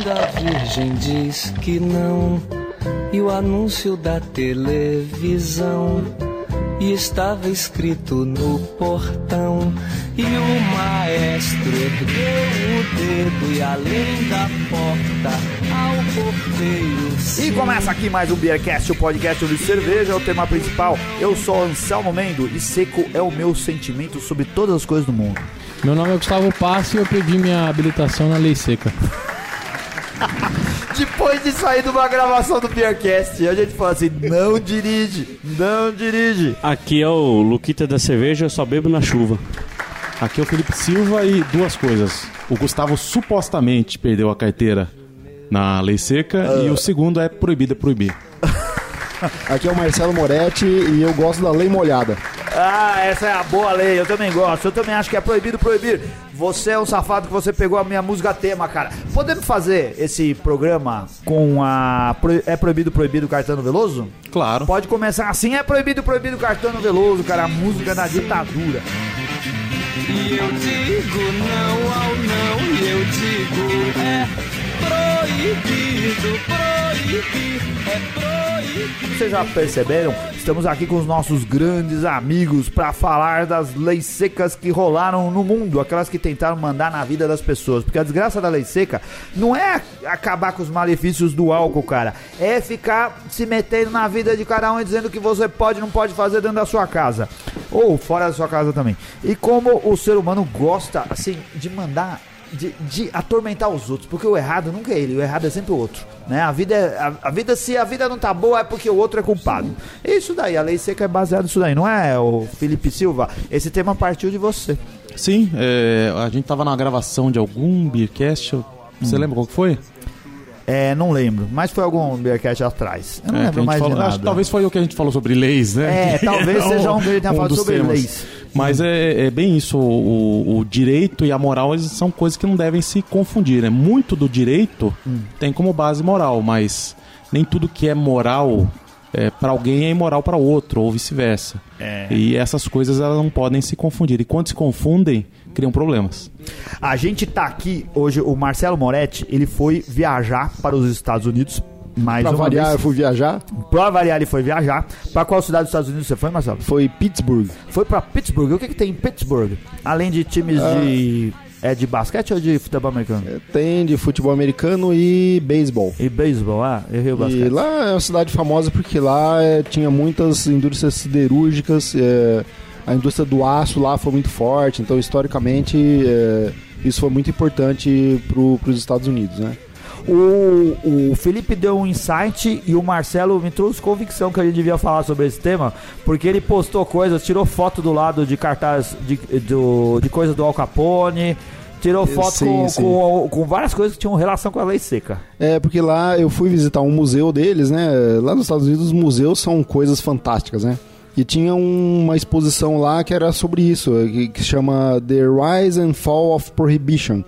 da Virgem diz que não. E o anúncio da televisão. E estava escrito no portão. E o maestro ergueu o dedo e além da porta ao porteiro. E começa aqui mais um Beercast, o podcast onde cerveja é o tema principal. Eu sou Anselmo Mendo e seco é o meu sentimento sobre todas as coisas do mundo. Meu nome é Gustavo Passo e eu pedi minha habilitação na Lei Seca. Depois de sair de uma gravação do Beercast, a gente fala assim: não dirige, não dirige. Aqui é o Luquita da cerveja, eu só bebo na chuva. Aqui é o Felipe Silva e duas coisas. O Gustavo supostamente perdeu a carteira na lei seca e o segundo é proibido é proibir. Aqui é o Marcelo Moretti e eu gosto da lei molhada. Ah, essa é a boa lei, eu também gosto. Eu também acho que é proibido proibir. Você é um safado que você pegou a minha música tema, cara. Podemos fazer esse programa com a. Pro- É proibido proibido Caetano Veloso? Claro. Pode começar assim, é proibido proibido Caetano Veloso, cara. A música da ditadura. E eu digo não ao não, e eu digo é proibido, proibir, é proibido. Vocês já perceberam? Estamos aqui com os nossos grandes amigos para falar das leis secas que rolaram no mundo, aquelas que tentaram mandar na vida das pessoas. Porque a desgraça da lei seca não é acabar com os malefícios do álcool, cara. É ficar se metendo na vida de cada um e dizendo que você pode e não pode fazer dentro da sua casa. Ou fora da sua casa também. E como o ser humano gosta, assim, de mandar de, de atormentar os outros, porque o errado nunca é ele, o errado é sempre o outro, né? A vida, é, a, a vida se a vida não tá boa é porque o outro é culpado. Isso daí, a lei seca é baseada nisso daí, não é, o Felipe Silva? Esse tema partiu de você. Sim, é, a gente tava na gravação de algum Beercast. Você lembra qual que foi? É, não lembro, mas foi algum Beercast atrás. Eu não É, lembro mais falou- de nada. talvez foi o que a gente falou sobre leis, né? É, talvez seja um que ele tenha falado dos sobre temas. leis. Mas é, é bem isso, o, o direito e a moral são coisas que não devem se confundir, né? Muito do direito Hum. tem como base moral, mas nem tudo que é moral é, para alguém é imoral para outro, ou vice-versa. É. E essas coisas elas não podem se confundir. E quando se confundem, criam problemas. A gente tá aqui hoje, o Marcelo Moretti, ele foi viajar para os Estados Unidos. Mais Pra uma variar, eu vez. fui viajar. Pra variar, ele foi viajar. Pra qual cidade dos Estados Unidos você foi, Marcelo? Foi Pittsburgh. Foi pra Pittsburgh. O que, que tem em Pittsburgh? Além de times de. É de basquete ou de futebol americano? Tem de futebol americano e beisebol. E beisebol, ah, errei o E basquete. lá é uma cidade famosa porque lá é, tinha muitas indústrias siderúrgicas. é, a indústria do aço lá foi muito forte. Então, historicamente, é, isso foi muito importante para os Estados Unidos, né? O, o Felipe deu um insight e o Marcelo me trouxe convicção que a gente devia falar sobre esse tema, porque ele postou coisas, tirou foto do lado de cartaz de, do, de coisas do Al Capone, tirou foto Sim, com, sim. Com, com várias coisas que tinham relação com a lei seca. É, porque lá eu fui visitar um museu deles, né? Lá nos Estados Unidos os museus são coisas fantásticas, né? E tinha uma exposição lá que era sobre isso, que, que chama The Rise and Fall of Prohibition,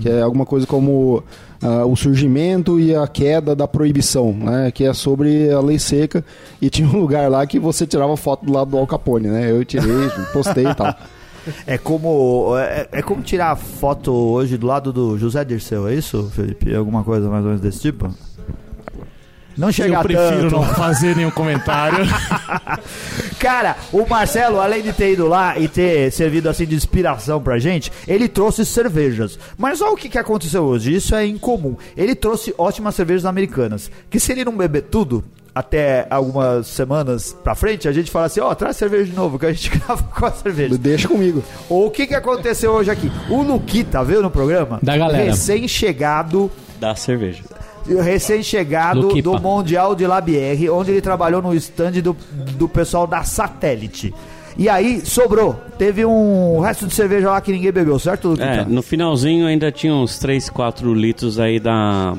que é alguma coisa como ah, o surgimento e a queda da proibição, né? Que é sobre a lei seca. E tinha um lugar lá que você tirava foto do lado do Al Capone, né? Eu tirei, postei e tal. É como é, é como tirar foto hoje do lado do José Dirceu, é isso, Felipe? Alguma coisa mais ou menos desse tipo? Não chega Eu prefiro tanto. não fazer nenhum comentário. Cara, o Marcelo, além de ter ido lá e ter servido assim de inspiração pra gente, ele trouxe cervejas. Mas olha o que, que aconteceu hoje, isso é incomum. Ele trouxe ótimas cervejas americanas. Que se ele não beber tudo, até algumas semanas pra frente, a gente fala assim, ó, traz cerveja de novo, que a gente grava com a cerveja. Deixa comigo. O que que aconteceu hoje aqui? O Luquita veio no programa? Da galera. Recém-chegado Da cerveja. Recém-chegado do Mundial de Labierre, onde ele trabalhou no stand do, do pessoal da Satélite. E aí, sobrou. Teve um resto de cerveja lá que ninguém bebeu, certo, Luquita? É, no finalzinho ainda tinha uns 3, 4 litros aí da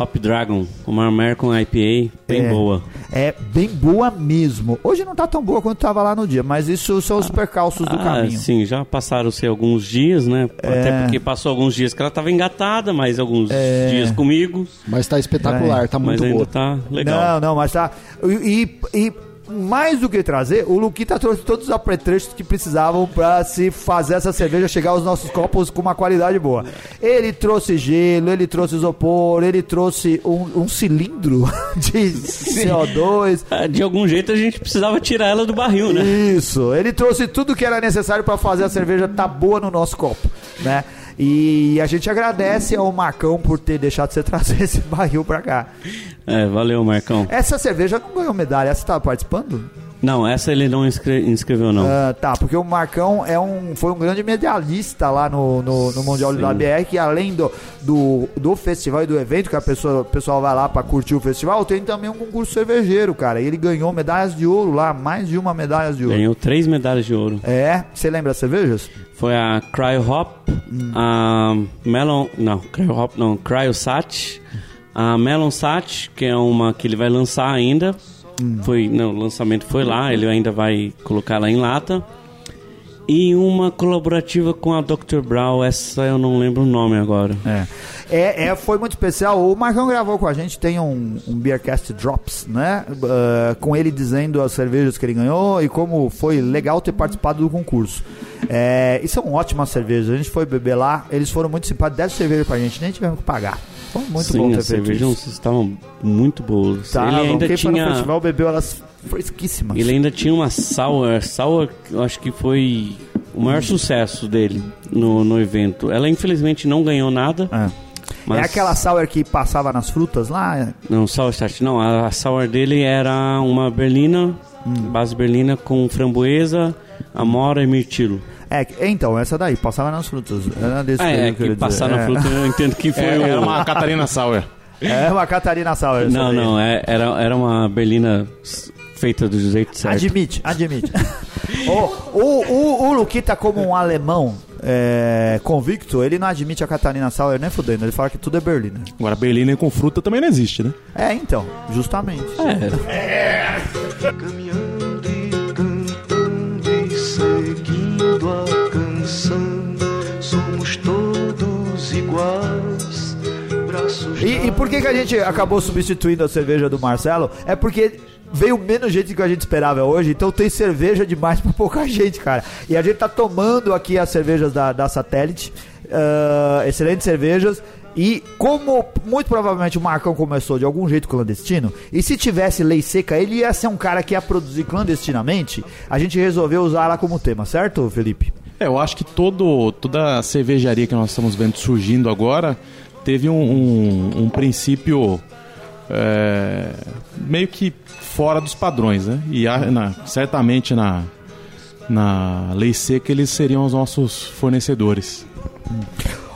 Hop Dragon, uma American IPA, bem É. boa. É bem boa mesmo. Hoje não tá tão boa quanto tava lá no dia, mas isso são os percalços do Ah, caminho. sim, já passaram-se alguns dias, né? É. Até porque passou alguns dias que ela tava engatada, mas alguns É. dias comigo. Mas tá espetacular, tá mas muito ainda boa. tá legal. Não, não, mas tá. E, e- e mais do que trazer, o Luquita trouxe todos os apetrechos que precisavam pra se fazer essa cerveja chegar aos nossos copos com uma qualidade boa. Ele trouxe gelo, ele trouxe isopor, ele trouxe um, um cilindro de CO2. Ah, De algum jeito a gente precisava tirar ela do barril, né? Isso, ele trouxe tudo que era necessário pra fazer a cerveja tá boa no nosso copo, né? E a gente agradece ao Marcão por ter deixado você trazer esse barril pra cá. É, valeu, Marcão. Essa cerveja não ganhou medalha, você tava participando? Não, essa ele não inscre- inscreveu, não. Ah, tá, porque o Marcão é um, foi um grande medalhista lá no, no, no Mundial Sim. da BR, que além do, do, do festival e do evento, que a pessoa, o pessoal vai lá pra curtir o festival, tem também um concurso cervejeiro, cara. E ele ganhou medalhas de ouro lá, mais de uma medalha de ouro. Ganhou três medalhas de ouro. É, você lembra as cervejas? Foi a Cryo Hop, a Melon. Não, Cryo Hop não, Cryo Sat, a Melon Sat, que é uma que ele vai lançar ainda. Foi, não, o lançamento foi lá, ele ainda vai colocar ela em lata. E uma colaborativa com a Dr. Brown, essa eu não lembro o nome agora. É. É, é, foi muito especial. O Marcão gravou com a gente, tem um, um Beercast Drops, né? Ah, com ele dizendo as cervejas que ele ganhou e como foi legal ter participado do concurso. É, e são ótimas cervejas. A gente foi beber lá, eles foram muito simpáticos, deram cerveja pra gente, nem tivemos que pagar. Foi muito bom Sim, ter as cervejas estavam muito boas. Tá, ele ainda foi no tinha. festival bebeu elas fresquíssimas. Ele ainda tinha uma sour, sour, eu acho que foi o maior sucesso dele no, no evento. Ela infelizmente não ganhou nada, É. mas É aquela sour que passava nas frutas lá? não sour start, não. A, a sour dele era uma berlina, Hum. base berlina com framboesa, amora e mirtilo. É, então, essa daí, passava nas frutas. Era desse Ah, que eu é, queria que passar dizer. na É. fruta eu entendo que foi É, o... era uma Catarina Sauer. É uma Catarina essa Não, daí. não, é- era, era uma berlina feita do jeito certo. Admite, admite. o, o, o, o Luquita, como um alemão é, convicto, ele não admite a Catarina Sauer nem fudendo. Ele fala que tudo é Berliner. Agora, Berliner com fruta também não existe, né? É, então, justamente. É, Caminhando por que, que a gente acabou substituindo a cerveja do Marcelo? É porque veio menos gente do que a gente esperava hoje, então tem cerveja demais pra pouca gente, cara. E a gente tá tomando aqui as cervejas da, da Satélite, ah, excelentes cervejas. E como muito provavelmente o Marcão começou de algum jeito clandestino, e se tivesse lei seca, ele ia ser um cara que ia produzir clandestinamente, a gente resolveu usar ela como tema, certo, Felipe? É, eu acho que todo, toda a cervejaria que nós estamos vendo surgindo agora teve um, um, um princípio é, meio que fora dos padrões, né? E na- certamente na, na lei seca eles seriam os nossos fornecedores.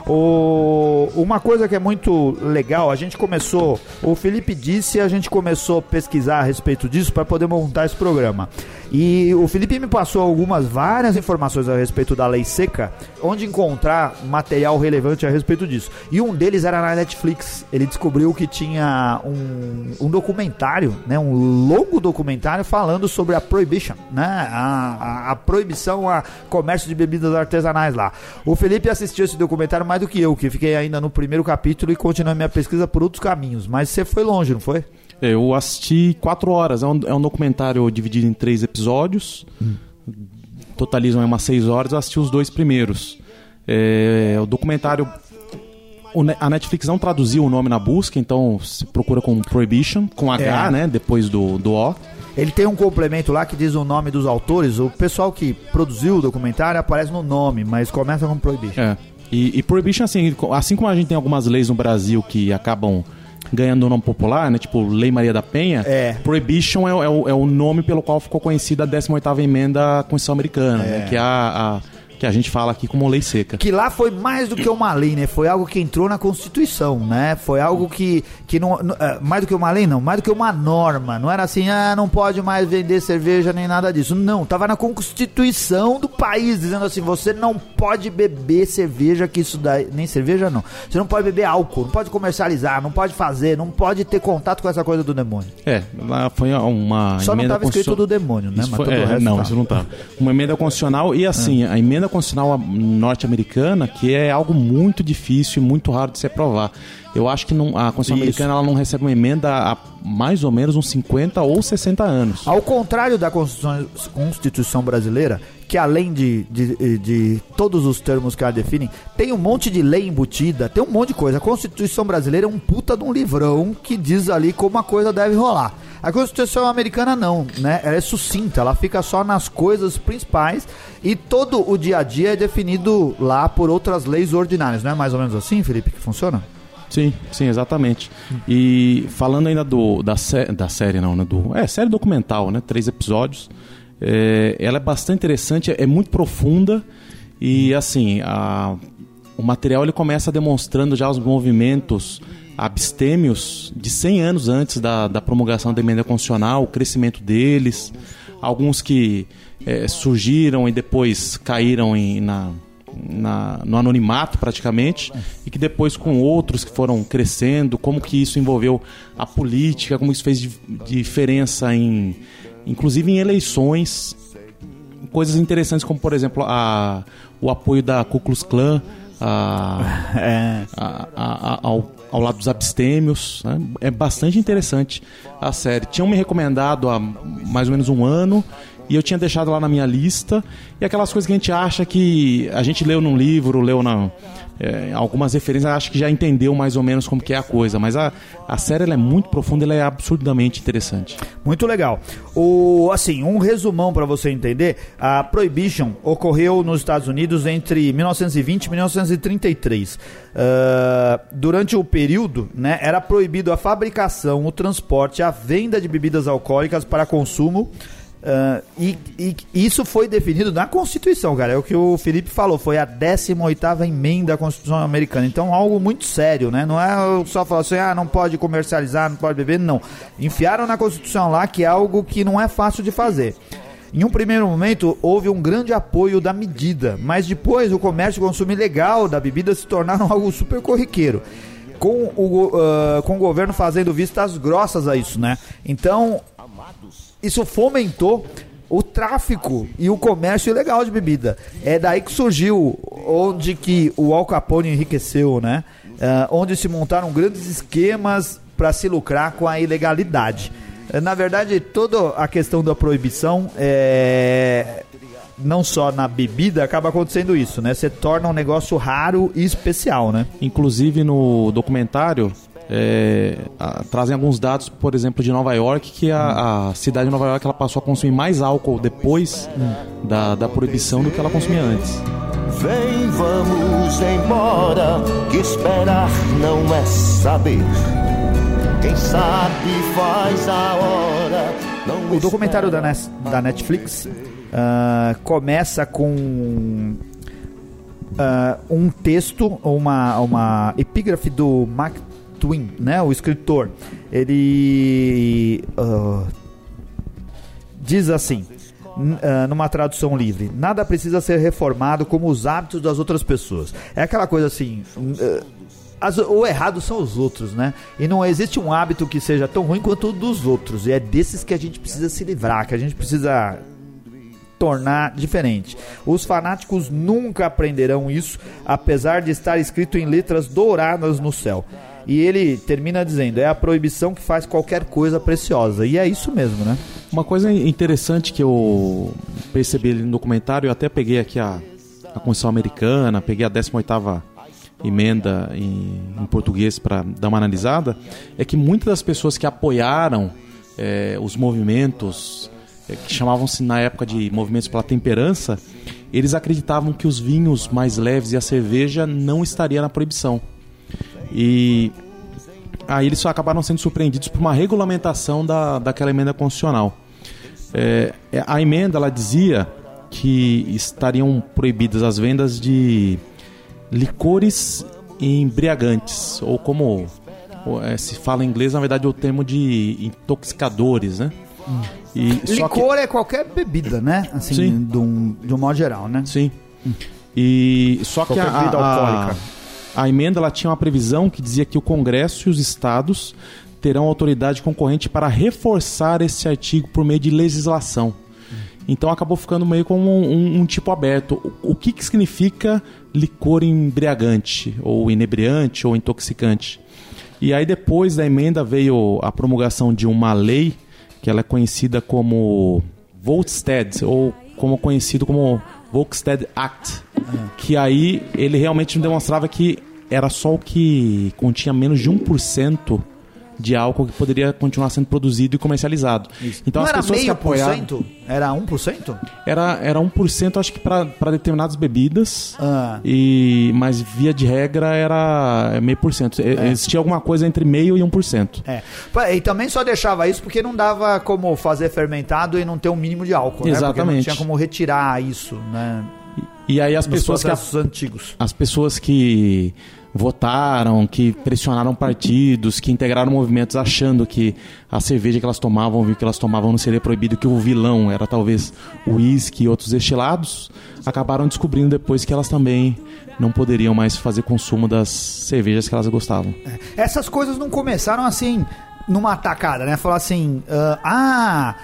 O- uma coisa que é muito legal, a gente começou, o Felipe disse, a gente começou a pesquisar a respeito disso para poder montar esse programa. E o Felipe me passou algumas, várias informações a respeito da lei seca, onde encontrar material relevante a respeito disso. E um deles era na Netflix. Ele descobriu que tinha um, um documentário, né, um longo documentário falando sobre a prohibition, né, a, a, a proibição a comércio de bebidas artesanais lá. O Felipe assistiu esse documentário mais do que eu, que fiquei ainda no primeiro capítulo e continuei minha pesquisa por outros caminhos. Mas você foi longe, não foi? Eu assisti quatro horas, é um, é um documentário dividido em três episódios, totalizam aí umas seis horas, eu assisti os dois primeiros. É, o documentário. a Netflix não traduziu o nome na busca, então se procura com Prohibition, com H, É. né? Depois do, do O. Ele tem um complemento lá que diz o nome dos autores. O pessoal que produziu o documentário aparece no nome, mas começa com proibition. É. E, e Prohibition, assim, assim como a gente tem algumas leis no Brasil que acabam ganhando o nome popular, né? Tipo Lei Maria da Penha, É. Prohibition é, o- é o, é o nome pelo qual ficou conhecida a 18ª emenda da Constituição Americana, né? Que é a, a- que a gente fala aqui como lei seca. Que lá foi mais do que uma lei, né? Foi algo que entrou na Constituição, né? Foi algo que, que não, é, mais do que uma lei, não, mais do que uma norma. Não era assim, ah, não pode mais vender cerveja nem nada disso. Não, tava na Constituição do país dizendo assim, você não pode beber cerveja que isso daí, nem cerveja não. Você não pode beber álcool, não pode comercializar, não pode fazer, não pode ter contato com essa coisa do demônio. É, lá foi uma Só não tava escrito do demônio, né? Isso Mas foi- é, não, tá. isso não tá. Uma emenda constitucional e assim, a emenda constitucional norte-americana, que é algo muito difícil e muito raro de se aprovar. Eu acho que não, a Constituição Isso. americana ela não recebe uma emenda há mais ou menos uns 50 ou 60 anos. Ao contrário da Constituição, Constituição brasileira, que além de, de, de todos os termos que ela define, tem um monte de lei embutida, tem um monte de coisa. A Constituição brasileira é um puta de um livrão que diz ali como a coisa deve rolar. A Constituição americana não, né? Ela é sucinta, ela fica só nas coisas principais e todo o dia a dia é definido lá por outras leis ordinárias. Não é mais ou menos assim, Felipe, que funciona? Sim, sim, exatamente. E falando ainda do, da, sé da série, não, né? Do, é, série documental, né? Três episódios. É, ela é bastante interessante, é muito profunda e, assim, a, o material ele começa demonstrando já os movimentos abstêmios de 100 anos antes da, da promulgação da emenda constitucional, o crescimento deles, alguns que é, surgiram e depois caíram em, na, na, no anonimato praticamente e que depois com outros que foram crescendo, como que isso envolveu a política, como isso fez di- diferença em inclusive em eleições, coisas interessantes como por exemplo a, o apoio da Ku Klux Klan a, É. a- a- a- ao, ao lado dos abstêmios. né? É bastante interessante a série. Tinham me recomendado há mais ou menos um ano e eu tinha deixado lá na minha lista. E aquelas coisas que a gente acha que a gente leu num livro, leu na, é, algumas referências, acho que já entendeu mais ou menos como que é a coisa. Mas a, a série é muito profunda, ela é absurdamente interessante. Muito legal. O, assim, um resumão para você entender: a Prohibition ocorreu nos Estados Unidos entre 1920 e 1933. Ah, durante o período, né, era proibido a fabricação, o transporte, a venda de bebidas alcoólicas para consumo. Ah, e, e isso foi definido na Constituição, cara. É o que o Felipe falou. Foi a 18ª emenda à Constituição americana. Então, algo muito sério, né? Não é só falar assim, ah, não pode comercializar, não pode beber. Não. Enfiaram na Constituição lá que é algo que não é fácil de fazer. Em um primeiro momento, houve um grande apoio da medida, mas depois o comércio e o consumo ilegal da bebida se tornaram algo super corriqueiro. Com o, ah, com o governo fazendo vistas grossas a isso, né? Então, isso fomentou o tráfico e o comércio ilegal de bebida. É daí que surgiu onde que o Al Capone enriqueceu, né? Ah, onde se montaram grandes esquemas para se lucrar com a ilegalidade. Na verdade, toda a questão da proibição é não só na bebida acaba acontecendo isso, né? Você torna um negócio raro e especial, né? Inclusive no documentário é, a- trazem alguns dados, por exemplo, de Nova York, que a, a cidade de Nova York ela passou a consumir mais álcool depois da, da proibição do que ela consumia antes. Vem, vamos embora, que esperar não é saber. Quem sabe faz a hora. Não O documentário da, da Netflix ah, começa com ah, um texto, uma, uma epígrafe do Mark Twain, né, o escritor. Ele ah, diz assim, ah, numa tradução livre: nada precisa ser reformado como os hábitos das outras pessoas. É aquela coisa assim. ah, as- o errado são os outros, né? E não existe um hábito que seja tão ruim quanto o dos outros. E é desses que a gente precisa se livrar, que a gente precisa tornar diferente. Os fanáticos nunca aprenderão isso, apesar de estar escrito em letras douradas no céu. E ele termina dizendo: é a proibição que faz qualquer coisa preciosa. E é isso mesmo, né? Uma coisa interessante que eu percebi no documentário, eu até peguei aqui a, a Constituição Americana, peguei a 18ª emenda em, em português para dar uma analisada, é que muitas das pessoas que apoiaram eh, os movimentos eh, que chamavam-se na época de movimentos pela temperança, eles acreditavam que os vinhos mais leves e a cerveja não estaria na proibição. E aí eles só acabaram sendo surpreendidos por uma regulamentação da, daquela emenda constitucional. É, é, a emenda ela dizia que estariam proibidas as vendas de licores embriagantes, ou como é, se fala em inglês, na verdade, é o termo de intoxicadores, né? E, só que- Licor é qualquer bebida, né? Assim, Sim. de um, de um modo geral, né? Sim. E só que Qualquer a, bebida alcoólica. a emenda ela tinha uma previsão que dizia que o Congresso e os estados terão autoridade concorrente para reforçar esse artigo por meio de legislação. Então acabou ficando meio como um, um- um tipo aberto. O, o que, que significa licor embriagante, ou inebriante, ou intoxicante? E aí depois da emenda veio a promulgação de uma lei que ela é conhecida como Volstead, ou como conhecido como Volstead Act, que aí ele realmente demonstrava que era só o que continha menos de 1% de álcool que poderia continuar sendo produzido e comercializado. Então não as era pessoas que meio por apoiaram cento? Era 1%? era era 1% acho que para determinadas bebidas. Ah. E mas via de regra era meio por cento. E- Existia alguma coisa entre meio e 1%. É. E também só deixava isso porque não dava como fazer fermentado e não ter um mínimo de álcool, né? Porque não Exatamente. tinha como retirar isso, né? E aí as Nos pessoas que antigos. as pessoas que votaram, que pressionaram partidos, que integraram movimentos achando que a cerveja que elas tomavam, o vinho que elas tomavam não seria proibido, que o vilão era talvez o uísque e outros destilados, acabaram descobrindo depois que elas também não poderiam mais fazer consumo das cervejas que elas gostavam. Essas coisas não começaram assim, numa tacada, né? Falar assim, ah, ah,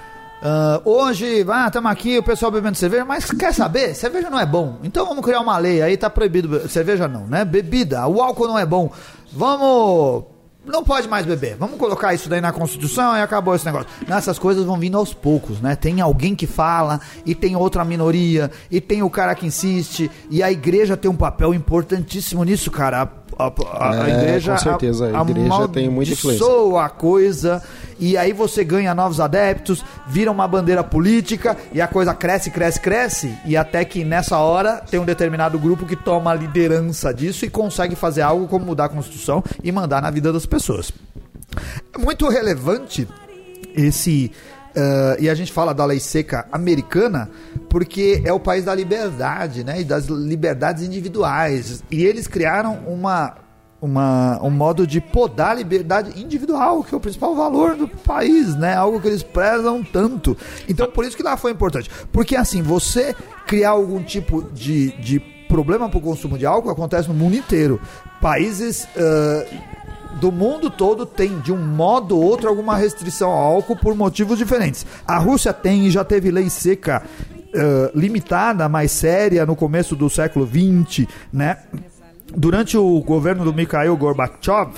ah, hoje, ah, estamos aqui, o pessoal bebendo cerveja, mas quer saber? Cerveja não é bom. Então vamos criar uma lei, aí tá proibido, cerveja não, né? Bebida, o álcool não é bom. Vamos... Não pode mais beber. Vamos colocar isso daí na Constituição e acabou esse negócio. Essas coisas vão vindo aos poucos, né? Tem alguém que fala, e tem outra minoria, e tem o cara que insiste, e a igreja tem um papel importantíssimo nisso, cara. A, a- a É, igreja. com certeza, a igreja tem muita influência. a coisa, e aí você ganha novos adeptos, vira uma bandeira política, e a coisa cresce, cresce, cresce, e até que nessa hora tem um determinado grupo que toma a liderança disso e consegue fazer algo como mudar a Constituição e mandar na vida das pessoas. É muito relevante esse. Ah, e a gente fala da lei seca americana porque é o país da liberdade, né? E das liberdades individuais. E eles criaram uma, uma, um modo de podar a liberdade individual, que é o principal valor do país, né? Algo que eles prezam tanto. Então, por isso que lá foi importante. Porque, assim, você criar algum tipo de, de problema para o consumo de álcool acontece no mundo inteiro. Países. ah, do mundo todo tem, de um modo ou outro, alguma restrição ao álcool por motivos diferentes. A Rússia tem e já teve lei seca eh, limitada, mais séria, no começo do século XX, né? Durante o governo do Mikhail Gorbachev,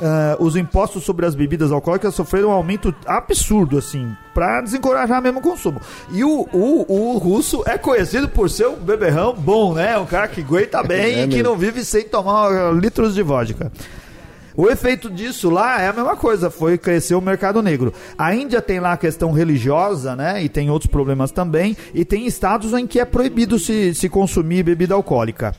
eh, os impostos sobre as bebidas alcoólicas sofreram um aumento absurdo, assim, para desencorajar mesmo o consumo. E o, o, o russo é conhecido por ser um beberrão bom, né? Um cara que aguenta bem É e que não vive sem tomar eh, litros de vodka. O efeito disso lá é a mesma coisa, foi crescer o mercado negro. A Índia tem lá a questão religiosa, né? E tem outros problemas também. E tem estados em que é proibido se, se consumir bebida alcoólica.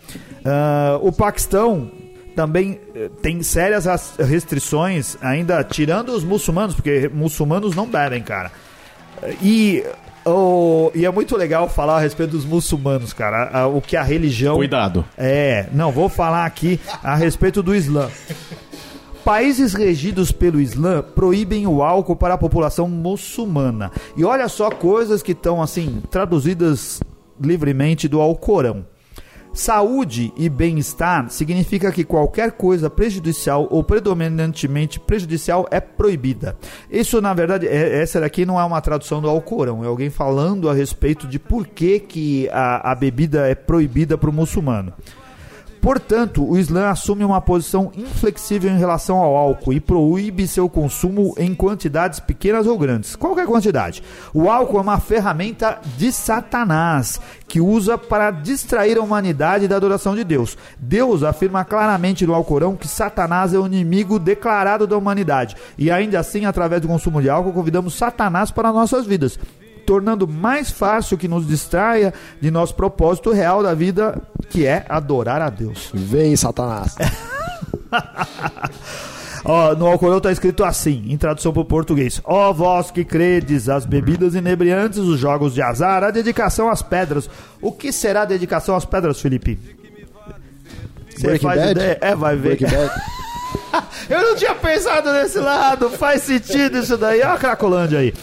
Ah, o Paquistão também eh, tem sérias restrições, ainda tirando os muçulmanos, porque muçulmanos não bebem, cara. E, o- e é muito legal falar a respeito dos muçulmanos, cara. o que a religião. Cuidado. É, não, vou falar aqui a respeito do Islã. Países regidos pelo Islã proíbem o álcool para a população muçulmana. E olha só coisas que estão assim traduzidas livremente do Alcorão. Saúde e bem-estar significa que qualquer coisa prejudicial ou predominantemente prejudicial é proibida. Isso, na verdade, é- essa daqui não é uma tradução do Alcorão, é alguém falando a respeito de por que, que a, a bebida é proibida para o muçulmano. Portanto, o Islã assume uma posição inflexível em relação ao álcool e proíbe seu consumo em quantidades pequenas ou grandes. Qualquer quantidade. O álcool é uma ferramenta de Satanás que usa para distrair a humanidade da adoração de Deus. Deus afirma claramente no Alcorão que Satanás é o inimigo declarado da humanidade. E ainda assim, através do consumo de álcool, convidamos Satanás para nossas vidas tornando mais fácil que nos distraia de nosso propósito real da vida, que é adorar a Deus. Vem, Satanás. Ó, no Alcorão está escrito assim, em tradução para o português: Ó vós que credes as bebidas inebriantes, os jogos de azar, a dedicação às pedras. O que será a dedicação às pedras, Felipe? Você faz Bad? ideia? É, vai ver. Eu não tinha pensado nesse lado, faz sentido isso daí. Olha a Cracolândia aí.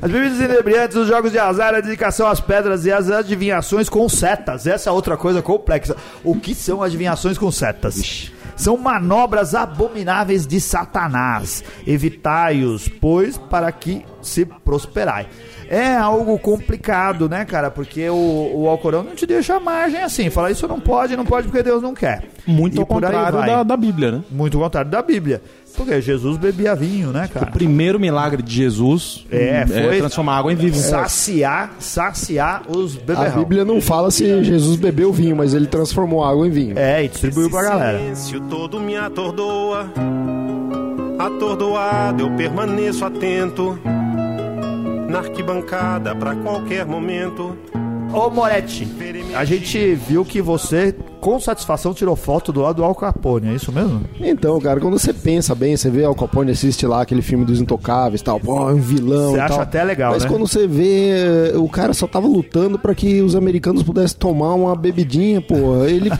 As bebidas inebriantes, os jogos de azar, a dedicação às pedras e as adivinhações com setas. Essa é outra coisa complexa. O que são adivinhações com setas? São manobras abomináveis de Satanás. Evitai-os, pois, para que se prosperai. É algo complicado, né, cara? Porque o, o Alcorão não te deixa margem assim. Fala isso não pode, não pode porque Deus não quer. Muito E ao contrário da, da Bíblia, né? Muito ao contrário da Bíblia. Porque Jesus bebia vinho, né, cara? O primeiro milagre de Jesus É, foi- transformar água em vinho. Saciar, saciar os A beberrão. Bíblia não fala se Jesus bebeu vinho, mas ele transformou água em vinho. É, e distribuiu pra galera. silêncio todo me atordoa. Atordoado eu permaneço atento. Na arquibancada pra qualquer momento. Ô Moretti, a gente viu que você, com satisfação, tirou foto do lado do Al Capone, é isso mesmo? Então, cara, quando você pensa bem, você vê Al Capone assiste lá aquele filme dos Intocáveis e tal, pô, é um vilão Você acha tal. até legal, Mas né? quando você vê, o cara só tava lutando pra que os americanos pudessem tomar uma bebidinha, pô. Ele,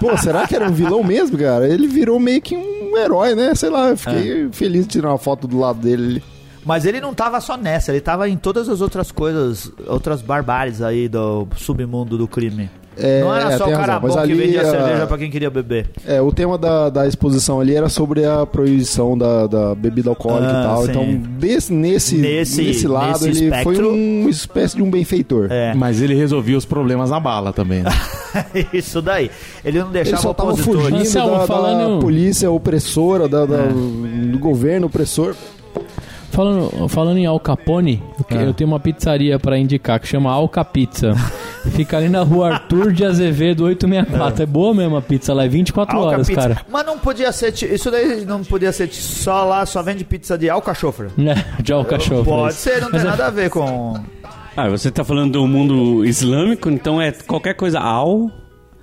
pô, será que era um vilão mesmo, cara? Ele virou meio que um herói, né? Sei lá, eu fiquei É. feliz de tirar uma foto do lado dele. Mas ele não tava só nessa, ele tava em todas as outras coisas, outras barbáries aí do submundo do crime. É, não era só o cara bom que ali, vendia ah, cerveja pra quem queria beber. É, o tema da, da exposição ali era sobre a proibição da, da bebida alcoólica Ah, e tal. sim. Então, desse, nesse, Nesse- nesse, lado, nesse ele foi espectro- uma espécie de um benfeitor. É, Mas ele resolvia os problemas na bala também. Né? isso daí. Ele não Ele deixava só tava fugindo Anselmo, da, da falando- polícia opressora, da, da- É. do governo opressor. Falando, falando em Al Capone, eu, que- eu tenho uma pizzaria pra indicar que chama Alca Pizza. Fica ali na rua Arthur de Azevedo 864. É, boa mesmo a pizza lá, é 24 Alca horas, pizza. cara. Mas não podia ser. Isso daí não podia ser só lá, só vende pizza de alcachofre. Né? De alcachofre. Pode ser, não tem é- nada a ver com. Ah, você tá falando do mundo islâmico, então é qualquer coisa al,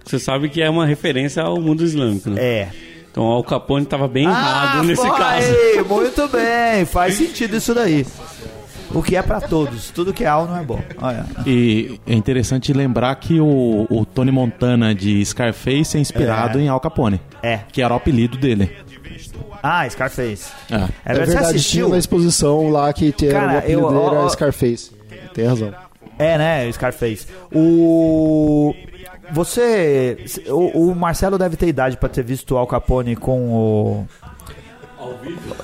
você sabe que é uma referência ao mundo islâmico, né? É. Então Al Capone tava bem errado nesse foi, caso. Muito bem, faz sentido isso daí. O que é pra todos, tudo que é al não é bom. Olha. E é interessante lembrar que o, o Tony Montana de Scarface é inspirado É. em Al Capone, É. que era o apelido dele. Ah, Scarface. É. É, É verdade, você verdade, assistiu? tinha na exposição lá que tinha Cara, o apelido eu- dele era. Scarface. Tem razão. É, né, Scarface. O. Você. O, o Marcelo deve ter idade pra ter visto o Al Capone com o.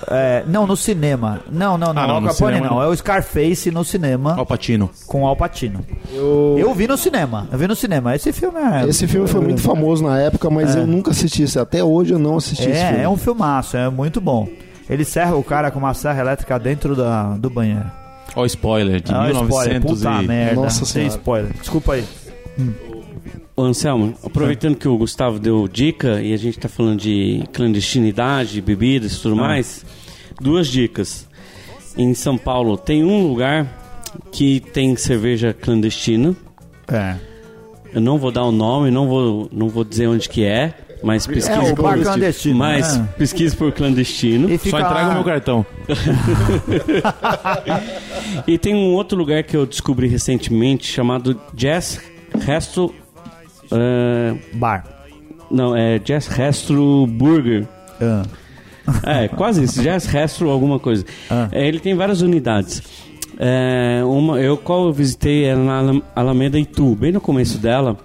É, não, no cinema. Não, não, não. Ah, não, Al no Capone cinema não. não. É o Scarface no cinema Al Pacino. com o Al Pacino. Eu- Eu vi no cinema. Eu vi no cinema. Esse filme é. Esse filme foi muito famoso na época, mas eu nunca assisti. esse- Até hoje eu não assisti esse filme. É, é um filmaço, é muito bom. Ele serra o cara com uma serra elétrica dentro da, do banheiro. Ó, o spoiler, de Ah, spoiler, 1900 puta e... merda. Nossa Senhora. spoiler. Desculpa aí. Ô, Anselmo, aproveitando que o Gustavo deu dica e a gente tá falando de clandestinidade, bebidas e tudo mais, duas dicas. Em São Paulo tem um lugar que tem cerveja clandestina. É. Eu não vou dar o nome, não vou, não vou dizer onde que é, mas É pesquise o por clandestino. Mas né? pesquise por clandestino. E Só fica entrega lá- o meu cartão. E tem um outro lugar que eu descobri recentemente chamado Jazz Resto. É, Bar. não, é Jazz Resto Burger. Ah. É, quase isso, Jazz Resto alguma coisa. Ah. É, ele tem várias unidades. É, uma, eu qual eu visitei era na Alam- Alameda Itu, bem no começo dela.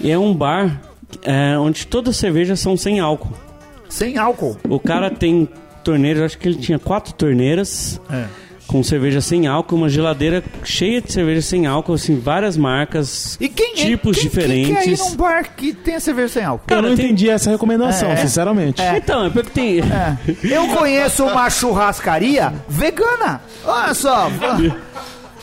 E é um bar é, onde todas as cervejas são sem álcool. Sem álcool. O cara tem torneiras, acho que ele tinha quatro torneiras É. com cerveja sem álcool, uma geladeira cheia de cerveja sem álcool, assim, várias marcas, E quem tipos quem, diferentes. Quem quer ir num bar que tenha cerveja sem álcool? eu não tem- entendi essa recomendação, É. sinceramente. Então, é porque tem. É. Eu conheço uma churrascaria vegana. Olha só.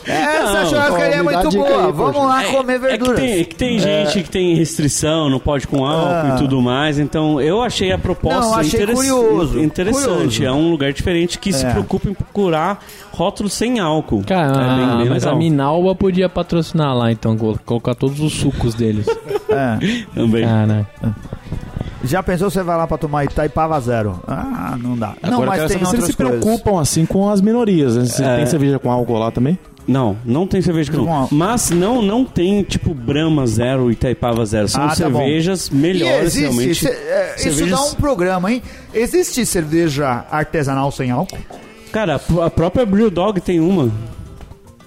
Essa Não. churrascaria é muito boa. aí, Vamos poxa. lá comer É que verduras. tem, é que tem gente que tem restrição, não pode com álcool Ah. e tudo mais. Então, eu achei a proposta Não, achei interess- curioso, interessante. curioso. É um lugar diferente que se É. preocupa em procurar rótulos sem álcool. Cara, é bem, bem mas legal. a Minalba podia patrocinar lá, então, col- colocar todos os sucos deles. É. Também. Cara, Já pensou você vai lá pra tomar Itaipava Zero? Ah, não dá. não, Agora eu mas tem saber se eles outras se coisas. preocupam assim com as minorias. né? Você É. tem cerveja com álcool lá também? Não, não tem cerveja álcool. álcool. Mas não, não tem tipo Brahma Zero e Itaipava Zero. São Ah, tá bom. cervejas E melhores existe, realmente. cê- é, isso cervejas- dá um programa, hein? Existe cerveja artesanal sem álcool? Cara, a própria Brew Dog tem uma.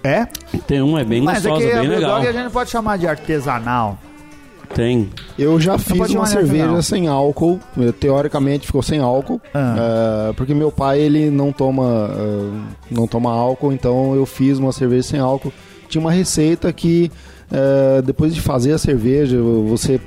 É? Tem uma, é bem Mas é gostosa, que a bem legal. Bulldog a gente não pode chamar de artesanal. Tem. Eu já fiz pode uma cerveja sem álcool. Teoricamente ficou sem álcool. Ah. eh, porque meu pai ele não toma, eh, não toma álcool, então eu fiz uma cerveja sem álcool. Tinha uma receita que eh, depois de fazer a cerveja, você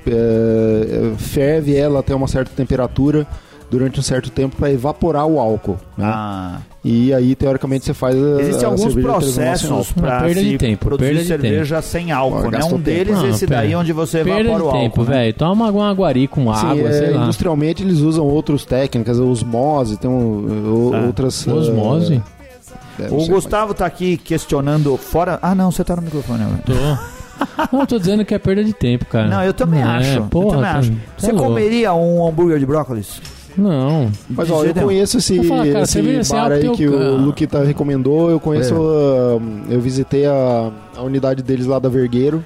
ferve ela até uma certa temperatura durante um certo tempo para evaporar o álcool. né? Ah. E aí, teoricamente, você faz a, Existem a alguns processos para perda de se tempo, produzir perda de cerveja sem álcool, né? Um deles tempo. esse daí onde você Perda evapora de o tempo, álcool, né? velho. Toma uma guari com Sim, água, é, sei lá. industrialmente eles usam outras técnicas, osmose, tem um, o- Ah. outras... ah, Osmose? é, não O Gustavo tá aqui questionando fora. Ah, não, você tá no microfone, né? Tô. Não, tô dizendo que é perda de tempo, cara. Não, eu também É, acho. eu Porra, também tá- acho. tá Você louco. comeria um hambúrguer de brócolis? Não. Mas De ó, eu conheço esse, cara, esse bar álcool aí que o- Luquita recomendou. Eu conheço, É. ah, eu visitei a, a unidade deles lá da Vergueiro.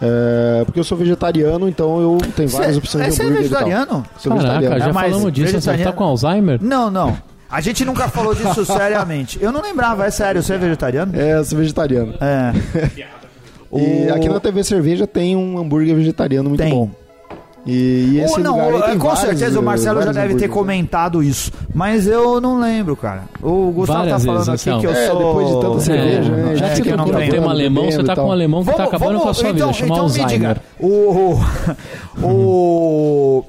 é, porque eu sou vegetariano, então eu tenho várias Cê- opções é, de você é hambúrguer e tal. vegetariano? Sou Caraca, vegetariano. já É, mas falamos disso. Você tá com Alzheimer? Não, não. A gente nunca falou disso seriamente. Eu não lembrava, é sério, você é vegetariano? É, eu sou vegetariano. É. E O- aqui na TV Cerveja tem um hambúrguer vegetariano muito Tem. bom. E, e esse Ou não, lugar tem com vários, certeza o eh, Marcelo já deve ter comentado isso. Mas eu não lembro, cara. O Gustavo Várias tá falando vezes, aqui que eu É, sou. depois de tanta cerveja, né? Já É, que que não tocou tem. no tema alemão, você tá e tal. com um alemão que tá acabando com a sua vida. Chama então me diga, o, o, o-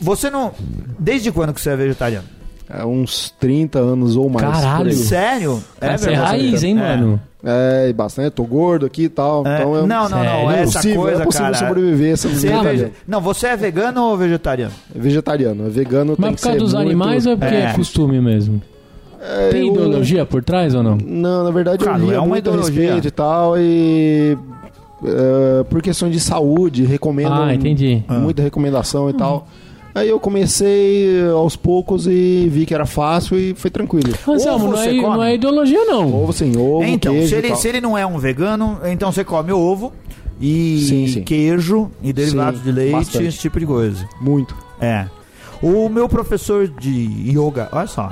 você não, desde quando que você é vegetariano? Há uns 30 anos ou mais. Caralho. Sério? Você é verdade? raiz, hein, É. mano? É, bastante. Tô gordo aqui e tal. É, Então é, não, não, não. Sério? Essa possível, coisa, é possível cara. sobreviver Você é vege- Não, você é vegano ou vegetariano? É vegetariano. É vegano tem Mas por que causa dos muito- animais ou é porque é, É. costume mesmo? É, Tem eu- ideologia por trás ou não? Não, na verdade Cara, eu é uma ideologia. respeito e tal e... é, por questões de saúde, recomendam Ah, entendi. muita recomendação e tal. Aí eu comecei aos poucos e vi que era fácil e foi tranquilo. Anselmo, Ovo não, você é, come? não é ideologia, não. Ovo sem ovo, então, queijo se e ele, tal. se ele não é um vegano, então você come ovo e Sim, sim. queijo e derivados Sim, de leite, bastante. esse tipo de coisa. Muito. É. O meu professor de yoga, olha só.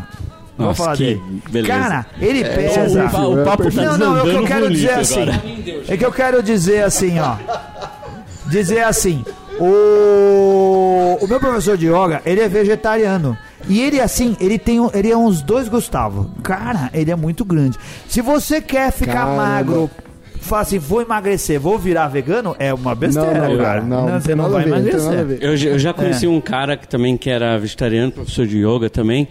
Vou Nossa, falar que dele. beleza. Cara, ele É, pesa. o pa- o papo tá não, não, é o que eu quero dizer assim. agora. É que eu quero dizer assim, ó. Dizer assim. O, o meu professor de yoga, ele é vegetariano. E ele, assim, ele tem um- ele é uns dois Gustavo. Cara, ele é muito grande. Se você quer ficar Caramba. magro, fala assim, vou emagrecer, vou virar vegano, é uma besteira, não, cara. não, não você não vai ver, não emagrecer. Eu, já- eu já conheci É. um cara que também que era vegetariano, professor de yoga também.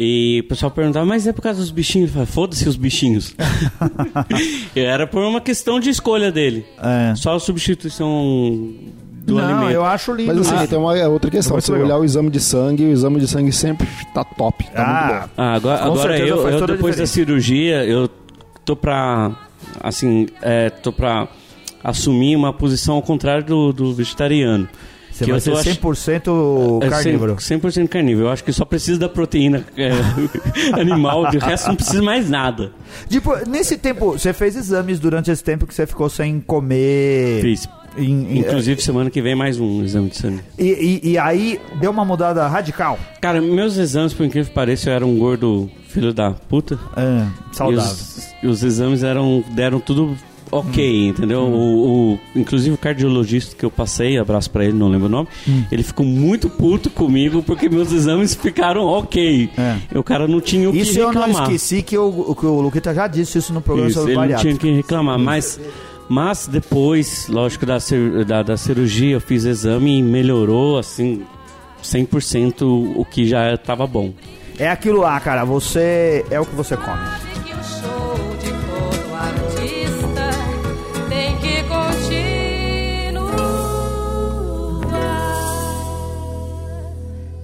E o pessoal perguntava, mas é por causa dos bichinhos? Eu falei, foda-se os bichinhos. Era por uma questão de escolha dele. É. Só a substituição do não, alimento. eu acho lindo. Mas assim, Ah, tem uma é outra questão. Muito Se você legal. olhar o exame de sangue, o exame de sangue sempre tá top. Tá muito ah, bom. Ah, agora, agora eu, eu depois da cirurgia, eu tô pra, assim, é, tô pra assumir uma posição ao contrário do, do vegetariano. você que vai ser ach- 100% É, carnívoro. 100%, 100% carnívoro. Eu acho que só precisa da proteína é, animal, de resto não precisa mais nada. Tipo, nesse tempo, você fez exames durante esse tempo que você ficou sem comer. Fiz. Em- Inclusive, semana que vem mais um exame de sangue. e, e- e aí deu uma mudada radical. Cara, meus exames, por incrível que pareça, eu era um gordo filho da puta. É, E saudável. os, e os exames eram, deram tudo ok, entendeu? O, o- inclusive o cardiologista que eu passei, abraço pra ele, não lembro o nome, ele ficou muito puto comigo porque meus exames ficaram ok. É. E o cara não tinha o que Isso eu não reclamar. esqueci que o, que o Luquita já disse isso no programa Isso, sobre ele não tinha bariátrica. que reclamar, mas, mas depois, lógico, da, da, da cirurgia, eu fiz exame e melhorou, assim, 100% o que já estava bom. É aquilo lá, cara. Você é o que você come.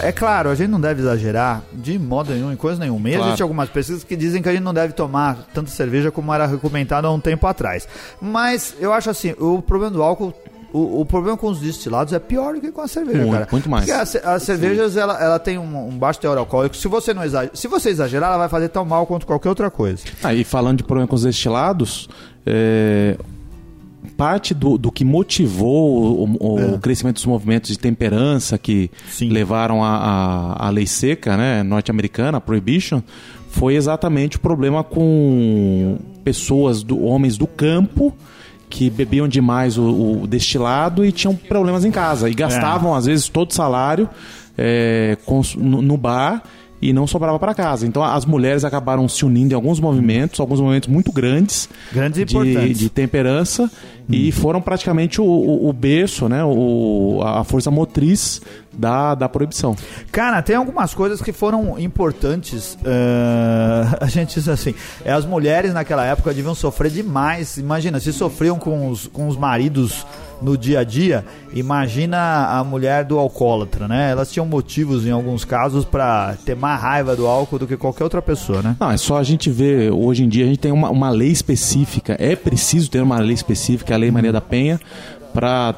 É claro, a gente não deve exagerar de modo nenhum, em coisa nenhuma. E Claro. existem algumas pesquisas que dizem que a gente não deve tomar tanta cerveja como era recomendado há um tempo atrás. Mas eu acho assim, o problema do álcool. O, o problema com os destilados é pior do que com a cerveja, Muito, cara. muito mais. Porque as, as cervejas, ela, ela tem um, um baixo teor alcoólico. Se você, não exager, se você exagerar, ela vai fazer tão mal quanto qualquer outra coisa. Aí falando de problema com os destilados, é, parte do, do que motivou o, o crescimento dos movimentos de temperança que Sim. levaram à a, a lei seca né, norte-americana, a Prohibition, foi exatamente o problema com pessoas, do, homens do campo, que bebiam demais o, o destilado e tinham problemas em casa. E gastavam, às vezes, todo o salário é, no bar e não sobrava para casa. Então as mulheres acabaram se unindo em alguns movimentos, alguns movimentos muito grandes Grandes e de, de temperança e foram praticamente o, o, o berço, né, o, a força motriz da, da proibição. Cara, tem algumas coisas que foram importantes. eh, a gente diz assim: é, as mulheres naquela época deviam sofrer demais. Imagina, se sofriam com os, com os maridos no dia a dia, imagina a mulher do alcoólatra, né? Elas tinham motivos, em alguns casos, pra ter mais raiva do álcool do que qualquer outra pessoa, né? Não, é só a gente ver, hoje em dia a gente tem uma, uma lei específica, é preciso ter uma lei específica, a Lei Maria da Penha, para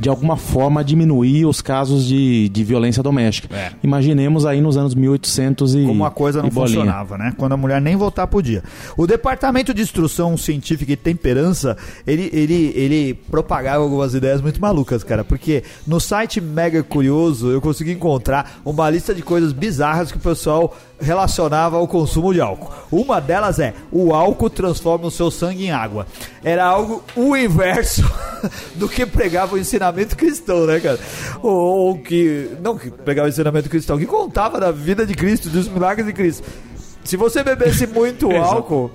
de alguma forma diminuir os casos de, de violência doméstica. É. Imaginemos aí nos anos 1800 e como a coisa não funcionava, né? Quando a mulher nem votar podia. O Departamento de Instrução Científica e Temperança, ele, ele, ele propagava algumas ideias muito malucas, cara, porque no site Mega Curioso eu consegui encontrar uma lista de coisas bizarras que o pessoal relacionava ao consumo de álcool. Uma delas é, o álcool transforma o seu sangue em água. Era algo o inverso do que pregava o ensinamento cristão, né, cara? Ou, ou que, não que pregava o ensinamento cristão, que contava da vida de Cristo, dos milagres de Cristo. Se você bebesse muito álcool,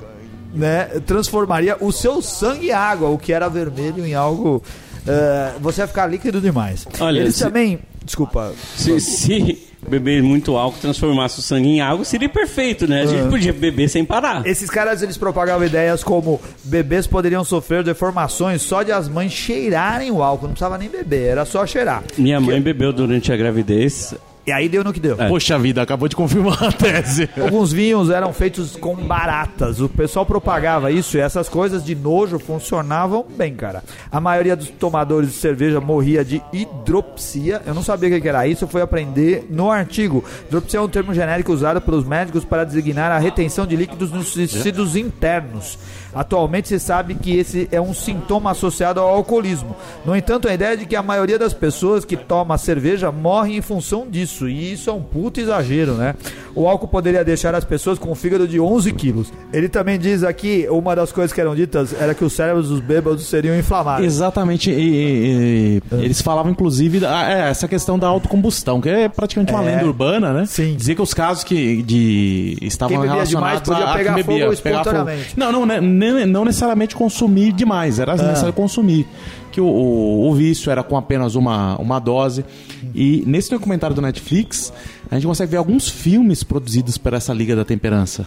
né, transformaria o seu sangue em água, o que era vermelho em algo... eh, você ia ficar líquido demais. Olha, Eles se- também... Desculpa. Se, se beber muito álcool transformasse o sangue em água, seria perfeito, né? A gente podia beber sem parar. Esses caras eles propagavam ideias como bebês poderiam sofrer deformações só de as mães cheirarem o álcool, não precisava nem beber, era só cheirar. Minha mãe bebeu durante a gravidez. E aí deu no que deu. Poxa vida, acabou de confirmar a tese. Alguns vinhos eram feitos com baratas. O pessoal propagava isso e essas coisas de nojo funcionavam bem, cara. A maioria dos tomadores de cerveja morria de hidropsia. Eu não sabia o que que era isso, eu fui aprender no artigo. Hidropsia é um termo genérico usado pelos médicos para designar a retenção de líquidos nos tecidos internos. Atualmente se sabe que esse é um sintoma associado ao alcoolismo. No entanto, a ideia é de que a maioria das pessoas que toma cerveja morrem em função disso. E isso é um puto exagero, né? O álcool poderia deixar as pessoas com um fígado de 11 quilos. Ele também diz aqui, uma das coisas que eram ditas era que os cérebros dos bêbados seriam inflamados. Exatamente, e, e- e eles falavam inclusive da, é, essa questão da autocombustão, que é praticamente uma É. lenda urbana, né? Sim. Dizia que os casos que de, estavam Quem bebia demais relacionados podia a, a pegar quem bebia, fogo pegar espontaneamente. Não, não, né, nem- não necessariamente consumir demais, era necessário consumir. Que o, o, o vício era com apenas uma, uma dose. E nesse documentário do Netflix, a gente consegue ver alguns filmes produzidos por essa Liga da Temperança.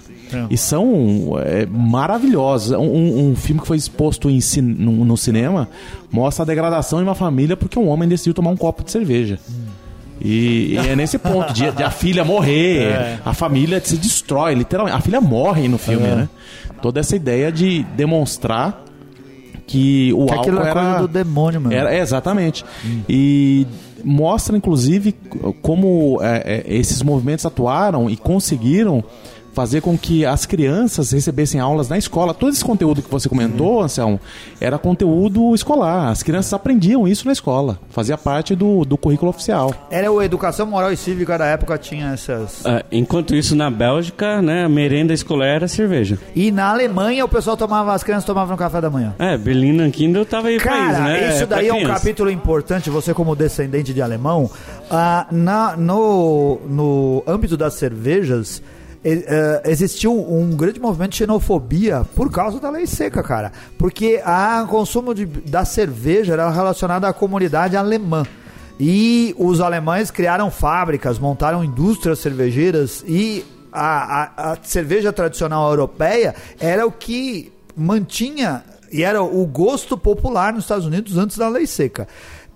E são é, maravilhosos. Um- Um, filme que foi exposto em no, no cinema mostra a degradação de uma família porque um homem decidiu tomar um copo de cerveja. E, e é nesse ponto de, de a filha morrer, a família se destrói, literalmente. A filha morre no filme, né? Toda essa ideia de demonstrar que o Que álcool aquilo era do demônio, mano. era, é, exatamente. E mostra, inclusive, como é, é, esses movimentos atuaram e conseguiram fazer com que as crianças recebessem aulas na escola. Todo esse conteúdo que você comentou, Anselmo, era conteúdo escolar. As crianças aprendiam isso na escola. Fazia parte do, do currículo oficial. Era a educação moral e cívica da época tinha essas. Ah, enquanto isso, na Bélgica, né, a merenda escolar era cerveja. E na Alemanha o pessoal tomava, as crianças tomavam no café da manhã. É, Berlim Nankindo tava aí Cara, país, né? isso pra daí é um criança. capítulo importante, você como descendente de alemão, ah, na, no, no âmbito das cervejas, existiu um grande movimento de xenofobia por causa da lei seca, cara. Porque o consumo de- da cerveja era relacionado à comunidade alemã. E os alemães criaram fábricas, montaram indústrias cervejeiras e a, a- a cerveja tradicional europeia era o que mantinha e era o gosto popular nos Estados Unidos antes da lei seca.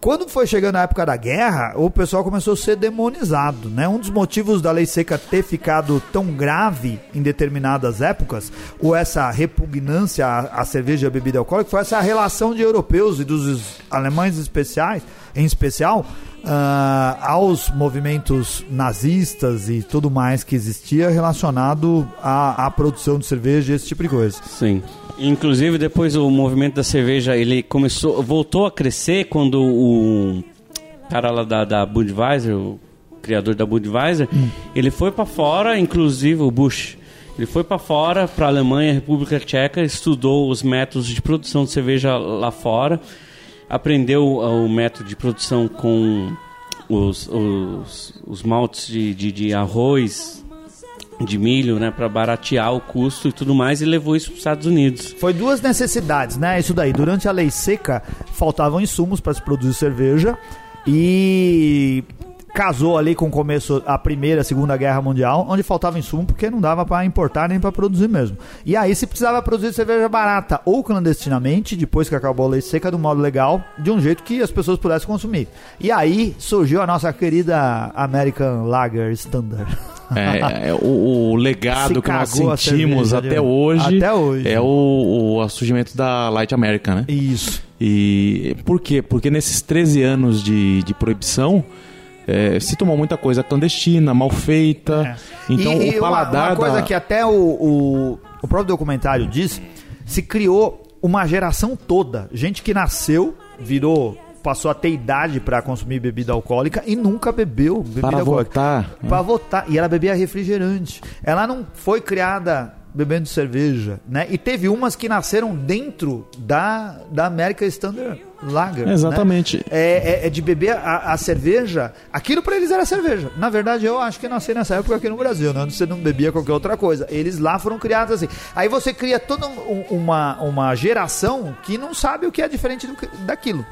Quando foi chegando a época da guerra, o pessoal começou a ser demonizado, né? Um dos motivos da lei seca ter ficado tão grave em determinadas épocas, ou essa repugnância à, cerveja e à bebida alcoólica, foi essa relação de europeus e dos alemães especiais, em especial, ah, aos movimentos nazistas e tudo mais que existia relacionado à, à produção de cerveja e esse tipo de coisa. Sim. Inclusive, depois o movimento da cerveja, ele começou, voltou a crescer quando o cara lá da, da Budweiser, o criador da Budweiser, ele foi pra fora, inclusive o Bush, Ele foi para fora, para a Alemanha, República Tcheca, estudou os métodos de produção de cerveja lá fora, aprendeu uh, o método de produção com os, os, os maltes de, de, de arroz, de milho, né, para baratear o custo e tudo mais, e levou isso para os Estados Unidos. Foi duas necessidades, né? Isso daí. Durante a lei seca, faltavam insumos para se produzir cerveja e casou ali com o começo a primeira, segunda guerra mundial, onde faltava insumo porque não dava para importar nem para produzir mesmo. E aí se precisava produzir cerveja barata ou clandestinamente, depois que acabou a lei seca, do modo legal, de um jeito que as pessoas pudessem consumir. E aí surgiu a nossa querida American Lager Standard. É, é, o, o legado Se que nós sentimos cerveja, até hoje, Até hoje. é o, o surgimento da Light American, né? Isso. E por quê? Porque nesses 13 anos de, de proibição, é, se tomou muita coisa clandestina, mal feita. Então É. E- e o uma- paladar Uma, coisa da... que até o, o, o próprio documentário diz, se criou uma geração toda. Gente que nasceu, virou, passou a ter idade para consumir bebida alcoólica e nunca bebeu bebida Para alcoólica. votar. Para votar. E ela bebia refrigerante. Ela não foi criada bebendo cerveja, né? E teve umas que nasceram dentro da, da América Standard Lager. né? Exatamente. É, é- é de beber a, a cerveja. Aquilo pra eles era cerveja. Na verdade, eu acho que nasci nessa época aqui no Brasil, né? Onde você não bebia qualquer outra coisa. Eles lá foram criados assim. Aí você cria toda um- uma, uma geração que não sabe o que é diferente do daquilo.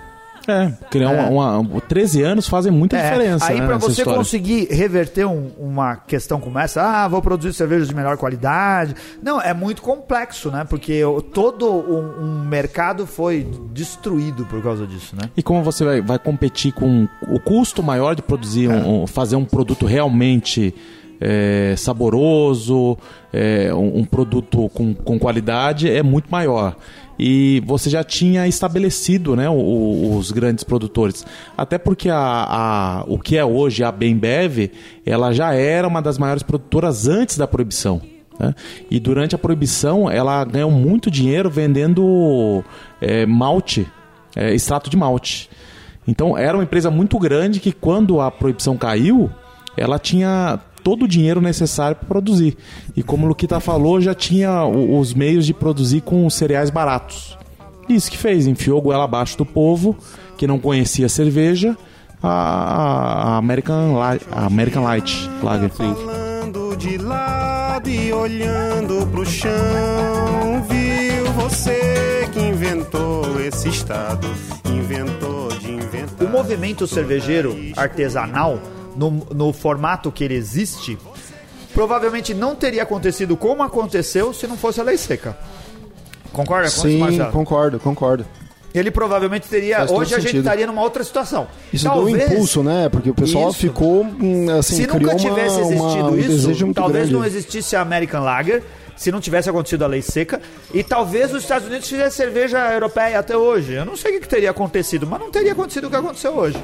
É, criar É. Uma, uma- 13 anos fazem muita É, diferença. Aí né, pra nessa você história. conseguir reverter um- uma questão como essa, ah, vou produzir cervejas de melhor qualidade. Não, é muito complexo, né? Porque todo um, um mercado foi destruído por causa disso, né? E como você vai, vai competir com o custo maior de produzir, É. um- fazer um produto realmente é, saboroso, é, um, um produto com, com qualidade, é muito maior. E você já tinha estabelecido né, o- os grandes produtores. Até porque a, a- o que é hoje a Bembev, ela já era uma das maiores produtoras antes da proibição. né? E durante a proibição, ela ganhou muito dinheiro vendendo é, malte, é, extrato de malte. Então era uma empresa muito grande que quando a proibição caiu, ela tinha todo o dinheiro necessário para produzir. E como o Luquita falou, já tinha os meios de produzir com cereais baratos. Isso que fez, enfiou goela abaixo do povo que não conhecia cerveja, a, a American, Light, a American Light Lager. Falando de lado e olhando pro chão, viu você que inventou esse estado, inventou de inventar. O movimento cervejeiro artesanal, no, no formato que ele existe, provavelmente não teria acontecido como aconteceu se não fosse a lei seca. Concorda com isso, Sim, Marcelo? concordo, concordo. Ele provavelmente teria. Hoje a gente estaria numa outra situação. Isso deu um impulso, né? Porque o pessoal Isso. ficou, hum, assim, se nunca tivesse uma, existido uma, um isso, talvez grande. não existisse a American Lager, se não tivesse acontecido a lei seca, e talvez os Estados Unidos fizessem cerveja europeia até hoje. Eu não sei o que teria acontecido, mas não teria acontecido o que aconteceu hoje.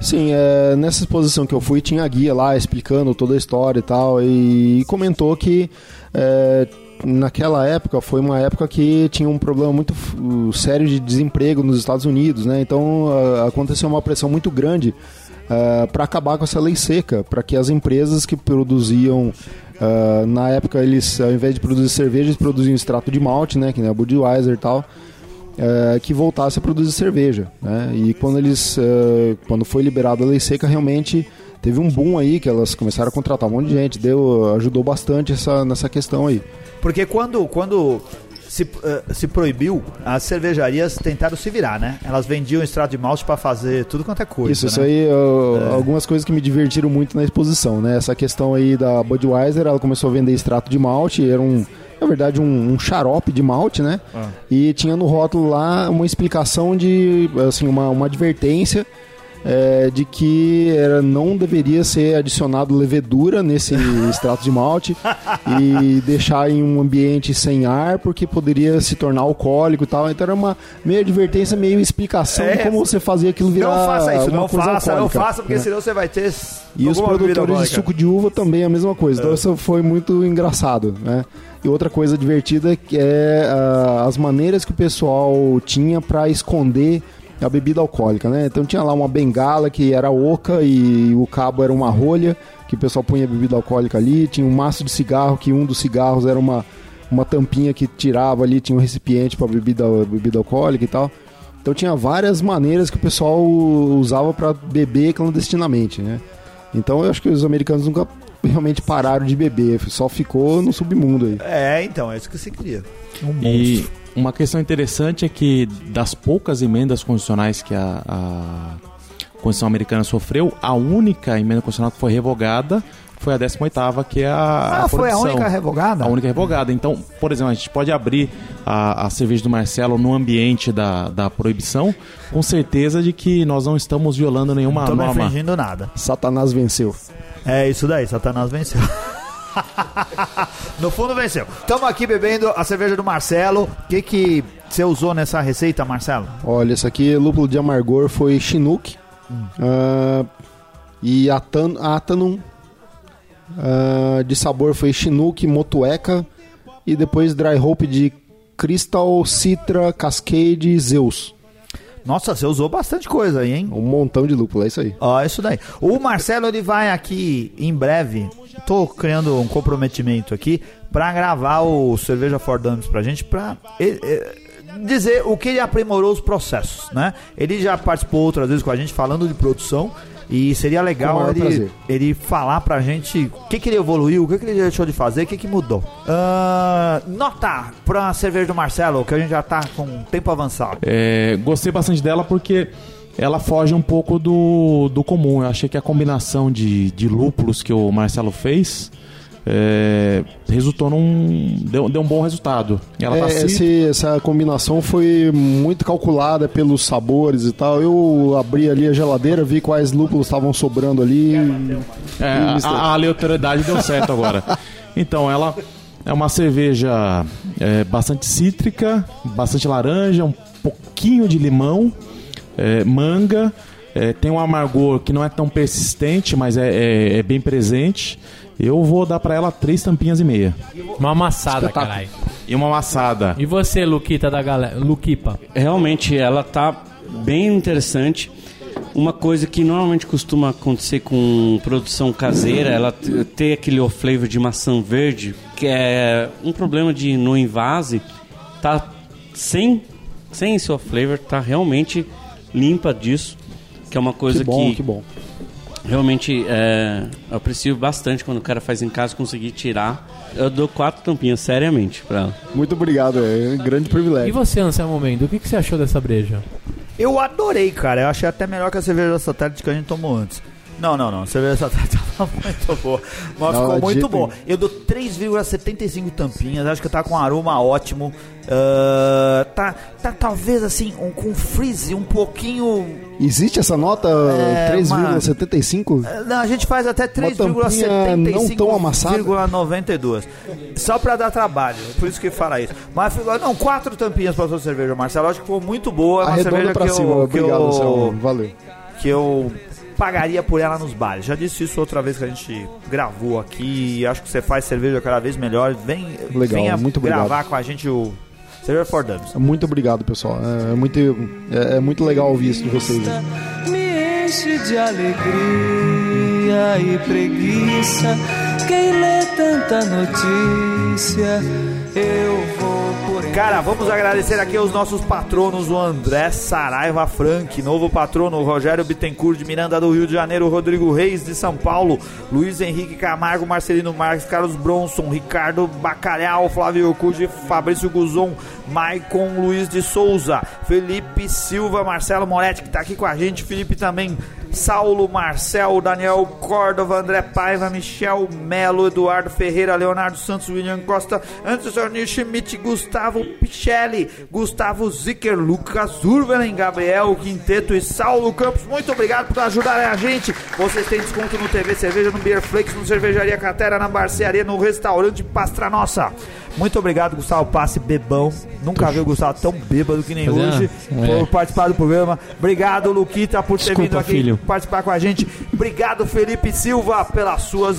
Sim, é, nessa exposição que eu fui tinha a guia lá explicando toda a história e tal, e comentou que é, naquela época foi uma época que tinha um problema muito uh, sério de desemprego nos Estados Unidos, né? Então ah, aconteceu uma pressão muito grande para acabar com essa lei seca, para que as empresas que produziam ah, na época eles ao invés de produzir cerveja eles produziam extrato de malte, né? Que nem a Budweiser e tal é, que voltasse a produzir cerveja. Né? E quando eles, é, quando foi liberada a lei seca, realmente teve um boom aí que elas começaram a contratar um monte de gente, deu, ajudou bastante essa, nessa questão aí. Porque quando, quando se, eh, se proibiu, as cervejarias tentaram se virar, né? Elas vendiam extrato de malte para fazer tudo quanto é coisa. isso, isso né? aí, ó, algumas coisas que me divertiram muito na exposição, né? Essa questão aí da Budweiser, ela começou a vender extrato de malte, era um, na verdade, um, um xarope de malte, né? Ah. E tinha no rótulo lá uma explicação de, assim, uma, uma advertência é, de que era, não deveria ser adicionado levedura nesse extrato de malte e deixar em um ambiente sem ar, porque poderia se tornar alcoólico e tal. Então era uma meio advertência, meio explicação de É, como você fazia aquilo virar Não faça isso, não faça, não faça, porque né? senão você vai ter. E os produtores de suco de uva também a mesma coisa. Então isso foi muito engraçado, né? E outra coisa divertida é ah, as maneiras que o pessoal tinha para esconder a bebida alcoólica, né? Então tinha lá uma bengala que era oca e o cabo era uma rolha, que o pessoal punha bebida alcoólica ali, tinha um maço de cigarro, que um dos cigarros era uma, uma tampinha que tirava ali, tinha um recipiente para bebida, bebida alcoólica e tal. Então tinha várias maneiras que o pessoal usava para beber clandestinamente, né? Então eu acho que os americanos nunca realmente pararam de beber, só ficou no submundo aí. É, então, é isso que você queria. Um E monstro. Uma questão interessante é que das poucas emendas constitucionais que a, a Constituição americana sofreu, a única emenda constitucional que foi revogada foi a 18ª, que é a, Ah, foi a única revogada? A única revogada. Então, por exemplo, a gente pode abrir a, a cerveja do Marcelo no ambiente da, da proibição, com certeza de que nós não estamos violando nenhuma Não tô me norma. infringindo nada. Satanás venceu. É isso daí, Satanás venceu. no fundo venceu. Estamos aqui bebendo a cerveja do Marcelo. O que que você usou nessa receita, Marcelo? Olha, esse aqui, lúpulo de amargor, foi Chinook. Ah, e Atan, Atanum. Ah, de sabor foi Chinook, Motueca. E depois Dry Hope de Crystal, Citra, Cascade e Zeus. Nossa, você usou bastante coisa aí, hein? Um montão de lúpulo, é isso aí. Ó, isso daí. O Marcelo ele vai aqui em breve. Tô criando um comprometimento aqui pra gravar o Cerveja for Dummies pra gente pra eh, dizer o que ele aprimorou os processos, né? Ele já participou outras vezes com a gente falando de produção e seria legal ele, prazer. ele falar pra gente o que, que ele evoluiu, o que, que ele deixou de fazer, o que, que mudou. Ah, nota pra cerveja do Marcelo, que a gente já tá com tempo avançado. É, gostei bastante dela porque ela foge um pouco do, do comum. Eu achei que a combinação de, de lúpulos que o Marcelo fez é, resultou num. Deu, deu um bom resultado. Ela É, tá cítrica, esse- essa combinação foi muito calculada pelos sabores e tal. Eu abri ali a geladeira, vi quais lúpulos estavam sobrando ali. É, a, a aleatoriedade deu certo agora. Então, ela é uma cerveja é, bastante cítrica, bastante laranja, um pouquinho de limão, é, manga. é, tem um amargor que não é tão persistente, mas é, é- é bem presente. Eu vou dar pra ela três tampinhas e meia. Uma amassada, caralho. E uma amassada. E você, Luquita da galera? Luquipa. Realmente ela tá bem interessante. Uma coisa que normalmente costuma acontecer com produção caseira, ela ter aquele off flavor de maçã verde, que é um problema de no invase, tá sem sem esse off flavor, tá realmente limpa disso, que é uma coisa Que bom, que, que bom. Realmente é, eu aprecio bastante quando o cara faz em casa conseguir tirar. Eu dou quatro tampinhas seriamente pra ela. Muito obrigado, é um grande E privilégio. você, Anselmo Mendo, o que, que você achou dessa breja? Eu adorei, cara. Eu achei até melhor que a cerveja da satélite que a gente tomou antes. Não, não, não. A cerveja da satélite tava muito boa. Mas Não, ficou muito boa. Eu dou 3,75 tampinhas. Acho que tá com um aroma ótimo. Ah, tá, tá talvez assim, um, com freeze um pouquinho. Existe essa nota É, 3,75? Ah, Não, a gente faz até tampinha não tão amassada? 3,75,92. Só pra dar trabalho. Por isso que fala isso. Mas não, quatro tampinhas pra sua cerveja, Marcelo. Acho que ficou muito boa. É uma Arredonda cerveja pra que cima. eu, que Obrigado, eu. Valeu. que eu pagaria por ela nos bares. Já disse isso outra vez que a gente gravou aqui. Acho que você faz cerveja cada vez melhor. Vem, Legal, venha muito obrigado. gravar com a gente o Cerveja for Dummies. Muito obrigado, pessoal. É, é muito, é, é muito legal ouvir isso de vocês. né? me enche de alegria e preguiça. Quem lê tanta notícia, eu vou por Cara, vamos agradecer aqui aos nossos patronos, o André Saraiva Frank, novo patrono, Rogério Bittencourt de Miranda do Rio de Janeiro, Rodrigo Reis de São Paulo, Luiz Henrique Camargo, Marcelino Marques, Carlos Bronson, Ricardo Bacalhau, Flávio Cude, Fabrício Guzon, Maicon Luiz de Souza, Felipe Silva, Marcelo Moretti que tá aqui com a gente, Felipe também, Saulo Marcel, Daniel Córdova, André Paiva, Michel Melo, Eduardo Ferreira, Leonardo Santos, William Costa, Anderson Schmidt, Gustavo Pichelli, Gustavo Zicker, Lucas Urvelen, Gabriel Quinteto e Saulo Campos. Muito obrigado por ajudarem a gente. Vocês têm desconto no TV Cerveja, no Beer Flakes, no Cervejaria Catera, na Barcearia, no restaurante Pastra Nossa. Muito obrigado, Gustavo Passe, bebão. Nunca vi o Gustavo tão bêbado que nem Pois hoje. é. Por participar do programa. Obrigado, Luquita, por ter Desculpa, vindo aqui filho. participar com a gente. Obrigado, Felipe Silva, pelas suas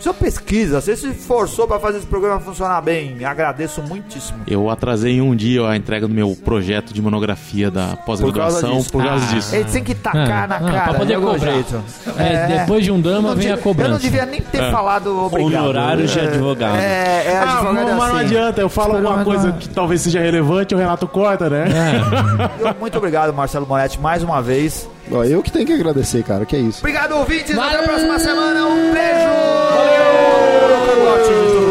Senhor pesquisa, você se esforçou pra fazer esse programa funcionar bem. Agradeço muitíssimo. Eu atrasei um dia a entrega do meu projeto de monografia da pós-graduação por causa Ah. disso. Ele tem que tacar Ah, na ah, cara, pra poder de algum cobrar. jeito. É, depois de um drama não vem a cobrança. Eu não devia nem ter falado obrigado. Honorários de É, advogado. É, é Ah, advogado mas não assim. adianta, eu falo alguma mas coisa não- que talvez seja relevante, o Renato corta, né? É. Eu- Muito obrigado, Marcelo Moretti, mais uma vez. Ó, eu que tenho que agradecer, cara, que é isso. Obrigado, ouvintes. Até a próxima semana. Um beijo. Valeu.